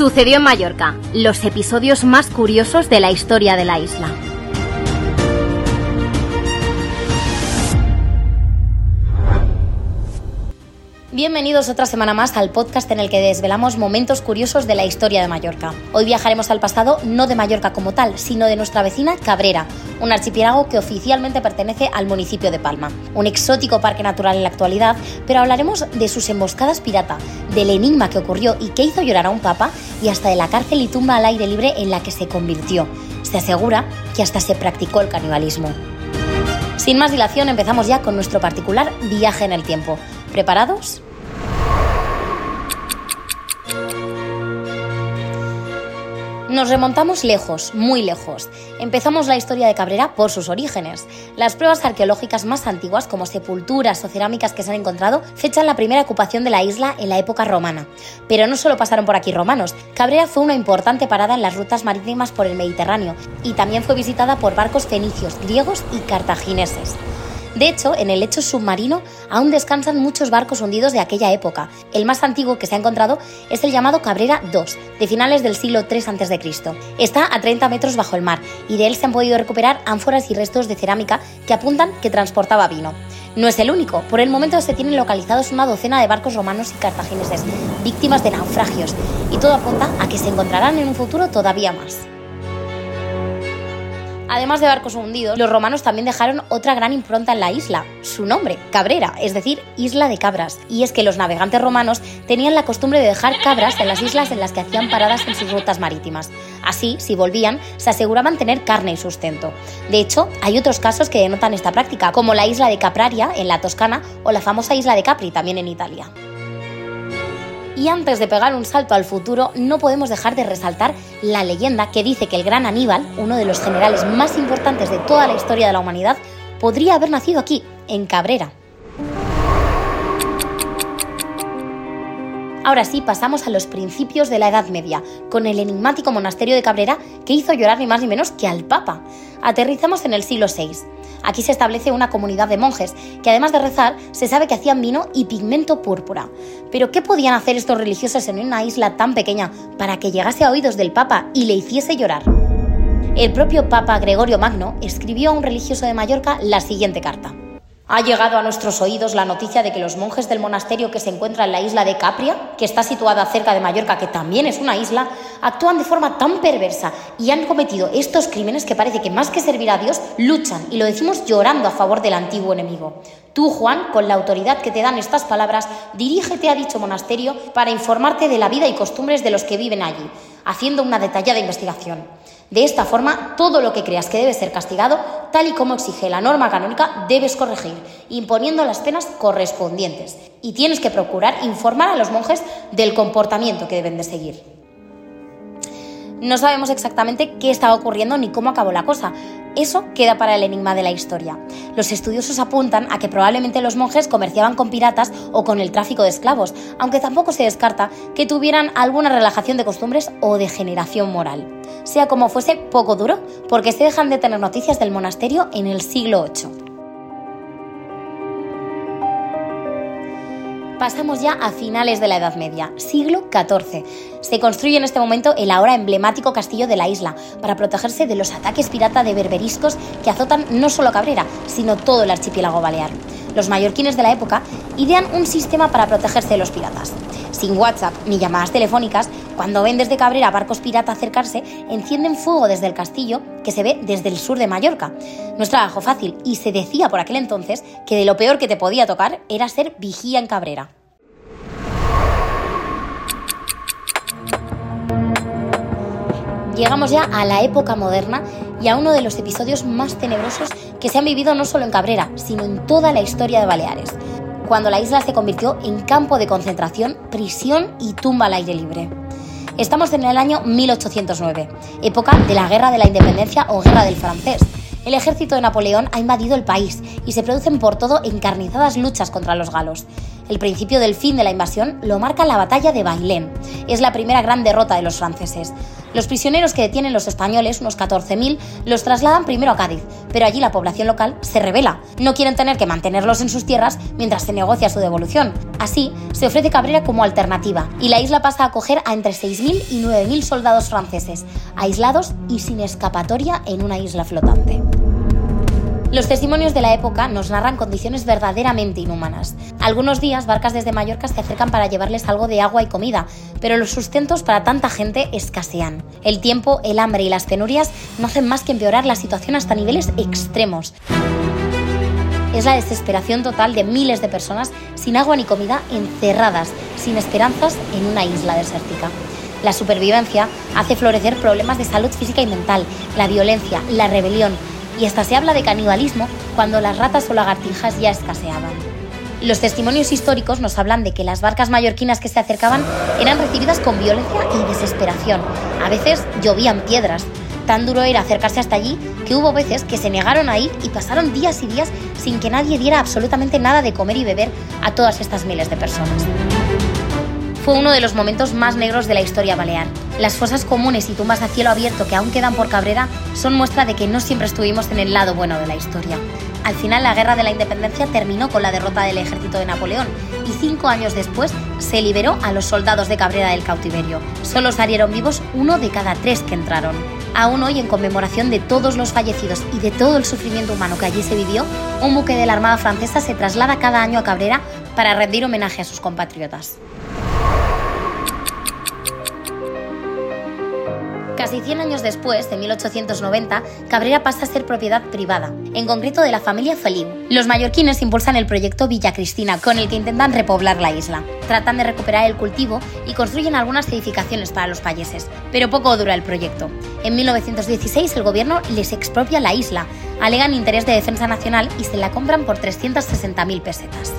Sucedió en Mallorca, los episodios más curiosos de la historia de la isla. Bienvenidos otra semana más al podcast en el que desvelamos momentos curiosos de la historia de Mallorca. Hoy viajaremos al pasado no de Mallorca como tal, sino de nuestra vecina Cabrera, un archipiélago que oficialmente pertenece al municipio de Palma. Un exótico parque natural en la actualidad, pero hablaremos de sus emboscadas pirata, del enigma que ocurrió y que hizo llorar a un papa y hasta de la cárcel y tumba al aire libre en la que se convirtió. Se asegura que hasta se practicó el canibalismo. Sin más dilación, empezamos ya con nuestro particular viaje en el tiempo. ¿Preparados? Nos remontamos lejos, muy lejos. Empezamos la historia de Cabrera por sus orígenes. Las pruebas arqueológicas más antiguas, como sepulturas o cerámicas que se han encontrado, fechan la primera ocupación de la isla en la época romana. Pero no solo pasaron por aquí romanos. Cabrera fue una importante parada en las rutas marítimas por el Mediterráneo y también fue visitada por barcos fenicios, griegos y cartagineses. De hecho, en el lecho submarino aún descansan muchos barcos hundidos de aquella época. El más antiguo que se ha encontrado es el llamado Cabrera II, de finales del siglo III a.C. Está a 30 metros bajo el mar y de él se han podido recuperar ánforas y restos de cerámica que apuntan que transportaba vino. No es el único, por el momento se tienen localizados una docena de barcos romanos y cartagineses, víctimas de naufragios, y todo apunta a que se encontrarán en un futuro todavía más. Además de barcos hundidos, los romanos también dejaron otra gran impronta en la isla, su nombre, Cabrera, es decir, isla de cabras. Y es que los navegantes romanos tenían la costumbre de dejar cabras en las islas en las que hacían paradas en sus rutas marítimas. Así, si volvían, se aseguraban tener carne y sustento. De hecho, hay otros casos que denotan esta práctica, como la isla de Capraria, en la Toscana, o la famosa isla de Capri, también en Italia. Y antes de pegar un salto al futuro, no podemos dejar de resaltar la leyenda que dice que el gran Aníbal, uno de los generales más importantes de toda la historia de la humanidad, podría haber nacido aquí, en Cabrera. Ahora sí, pasamos a los principios de la Edad Media, con el enigmático monasterio de Cabrera que hizo llorar ni más ni menos que al Papa. Aterrizamos en el siglo VI. Aquí se establece una comunidad de monjes que además de rezar se sabe que hacían vino y pigmento púrpura. Pero ¿qué podían hacer estos religiosos en una isla tan pequeña para que llegase a oídos del Papa y le hiciese llorar? El propio Papa Gregorio Magno escribió a un religioso de Mallorca la siguiente carta. Ha llegado a nuestros oídos la noticia de que los monjes del monasterio que se encuentra en la isla de Capria, que está situada cerca de Mallorca, que también es una isla, actúan de forma tan perversa y han cometido estos crímenes que parece que más que servir a Dios, luchan, y lo decimos llorando a favor del antiguo enemigo. Tú, Juan, con la autoridad que te dan estas palabras, dirígete a dicho monasterio para informarte de la vida y costumbres de los que viven allí, haciendo una detallada investigación. De esta forma, todo lo que creas que debe ser castigado, tal y como exige la norma canónica, debes corregir, imponiendo las penas correspondientes. Y tienes que procurar informar a los monjes del comportamiento que deben de seguir. No sabemos exactamente qué estaba ocurriendo ni cómo acabó la cosa. Eso queda para el enigma de la historia. Los estudiosos apuntan a que probablemente los monjes comerciaban con piratas o con el tráfico de esclavos, aunque tampoco se descarta que tuvieran alguna relajación de costumbres o degeneración moral. Sea como fuese, poco duro, porque se dejan de tener noticias del monasterio en el siglo VIII. Pasamos ya a finales de la Edad Media, siglo XIV. Se construye en este momento el ahora emblemático castillo de la isla, para protegerse de los ataques pirata de berberiscos que azotan no solo Cabrera, sino todo el archipiélago balear. Los mallorquines de la época idean un sistema para protegerse de los piratas. Sin WhatsApp ni llamadas telefónicas, cuando ven desde Cabrera barcos pirata acercarse, encienden fuego desde el castillo que se ve desde el sur de Mallorca. No es trabajo fácil y se decía por aquel entonces que de lo peor que te podía tocar era ser vigía en Cabrera. Llegamos ya a la época moderna y a uno de los episodios más tenebrosos que se han vivido no solo en Cabrera, sino en toda la historia de Baleares, cuando la isla se convirtió en campo de concentración, prisión y tumba al aire libre. Estamos en el año 1809, época de la Guerra de la Independencia o Guerra del Francés. El ejército de Napoleón ha invadido el país y se producen por todo encarnizadas luchas contra los galos. El principio del fin de la invasión lo marca la batalla de Bailén. Es la primera gran derrota de los franceses. Los prisioneros que detienen los españoles, unos 14.000, los trasladan primero a Cádiz, pero allí la población local se revela. No quieren tener que mantenerlos en sus tierras mientras se negocia su devolución. Así, se ofrece Cabrera como alternativa y la isla pasa a acoger a entre 6.000 y 9.000 soldados franceses, aislados y sin escapatoria en una isla flotante. Los testimonios de la época nos narran condiciones verdaderamente inhumanas. Algunos días barcas desde Mallorca se acercan para llevarles algo de agua y comida, pero los sustentos para tanta gente escasean. El tiempo, el hambre y las penurias no hacen más que empeorar la situación hasta niveles extremos. Es la desesperación total de miles de personas sin agua ni comida, encerradas, sin esperanzas en una isla desértica. La supervivencia hace florecer problemas de salud física y mental, la violencia, la rebelión, y hasta se habla de canibalismo cuando las ratas o lagartijas ya escaseaban. Los testimonios históricos nos hablan de que las barcas mallorquinas que se acercaban eran recibidas con violencia y desesperación. A veces llovían piedras. Tan duro era acercarse hasta allí que hubo veces que se negaron a ir y pasaron días y días sin que nadie diera absolutamente nada de comer y beber a todas estas miles de personas fue uno de los momentos más negros de la historia balear. Las fosas comunes y tumbas a cielo abierto que aún quedan por Cabrera son muestra de que no siempre estuvimos en el lado bueno de la historia. Al final la guerra de la independencia terminó con la derrota del ejército de Napoleón y cinco años después se liberó a los soldados de Cabrera del cautiverio. Solo salieron vivos uno de cada tres que entraron. Aún hoy, en conmemoración de todos los fallecidos y de todo el sufrimiento humano que allí se vivió, un buque de la Armada Francesa se traslada cada año a Cabrera para rendir homenaje a sus compatriotas. Casi 100 años después, en 1890, Cabrera pasa a ser propiedad privada, en concreto de la familia Feliu. Los mallorquines impulsan el proyecto Villa Cristina, con el que intentan repoblar la isla. Tratan de recuperar el cultivo y construyen algunas edificaciones para los payeses, pero poco dura el proyecto. En 1916 el gobierno les expropia la isla, alegan interés de defensa nacional y se la compran por 360.000 pesetas.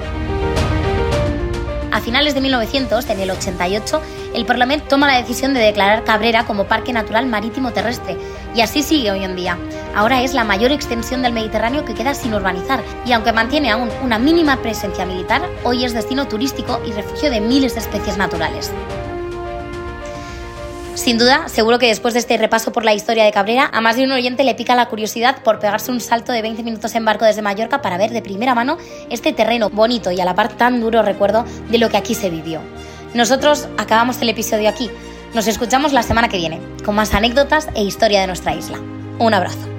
A finales de 1900, en el 88, el Parlamento toma la decisión de declarar Cabrera como Parque Natural Marítimo Terrestre y así sigue hoy en día. Ahora es la mayor extensión del Mediterráneo que queda sin urbanizar y aunque mantiene aún una mínima presencia militar, hoy es destino turístico y refugio de miles de especies naturales. Sin duda, seguro que después de este repaso por la historia de Cabrera, a más de un oyente le pica la curiosidad por pegarse un salto de 20 minutos en barco desde Mallorca para ver de primera mano este terreno bonito y a la par tan duro recuerdo de lo que aquí se vivió. Nosotros acabamos el episodio aquí. Nos escuchamos la semana que viene, con más anécdotas e historia de nuestra isla. Un abrazo.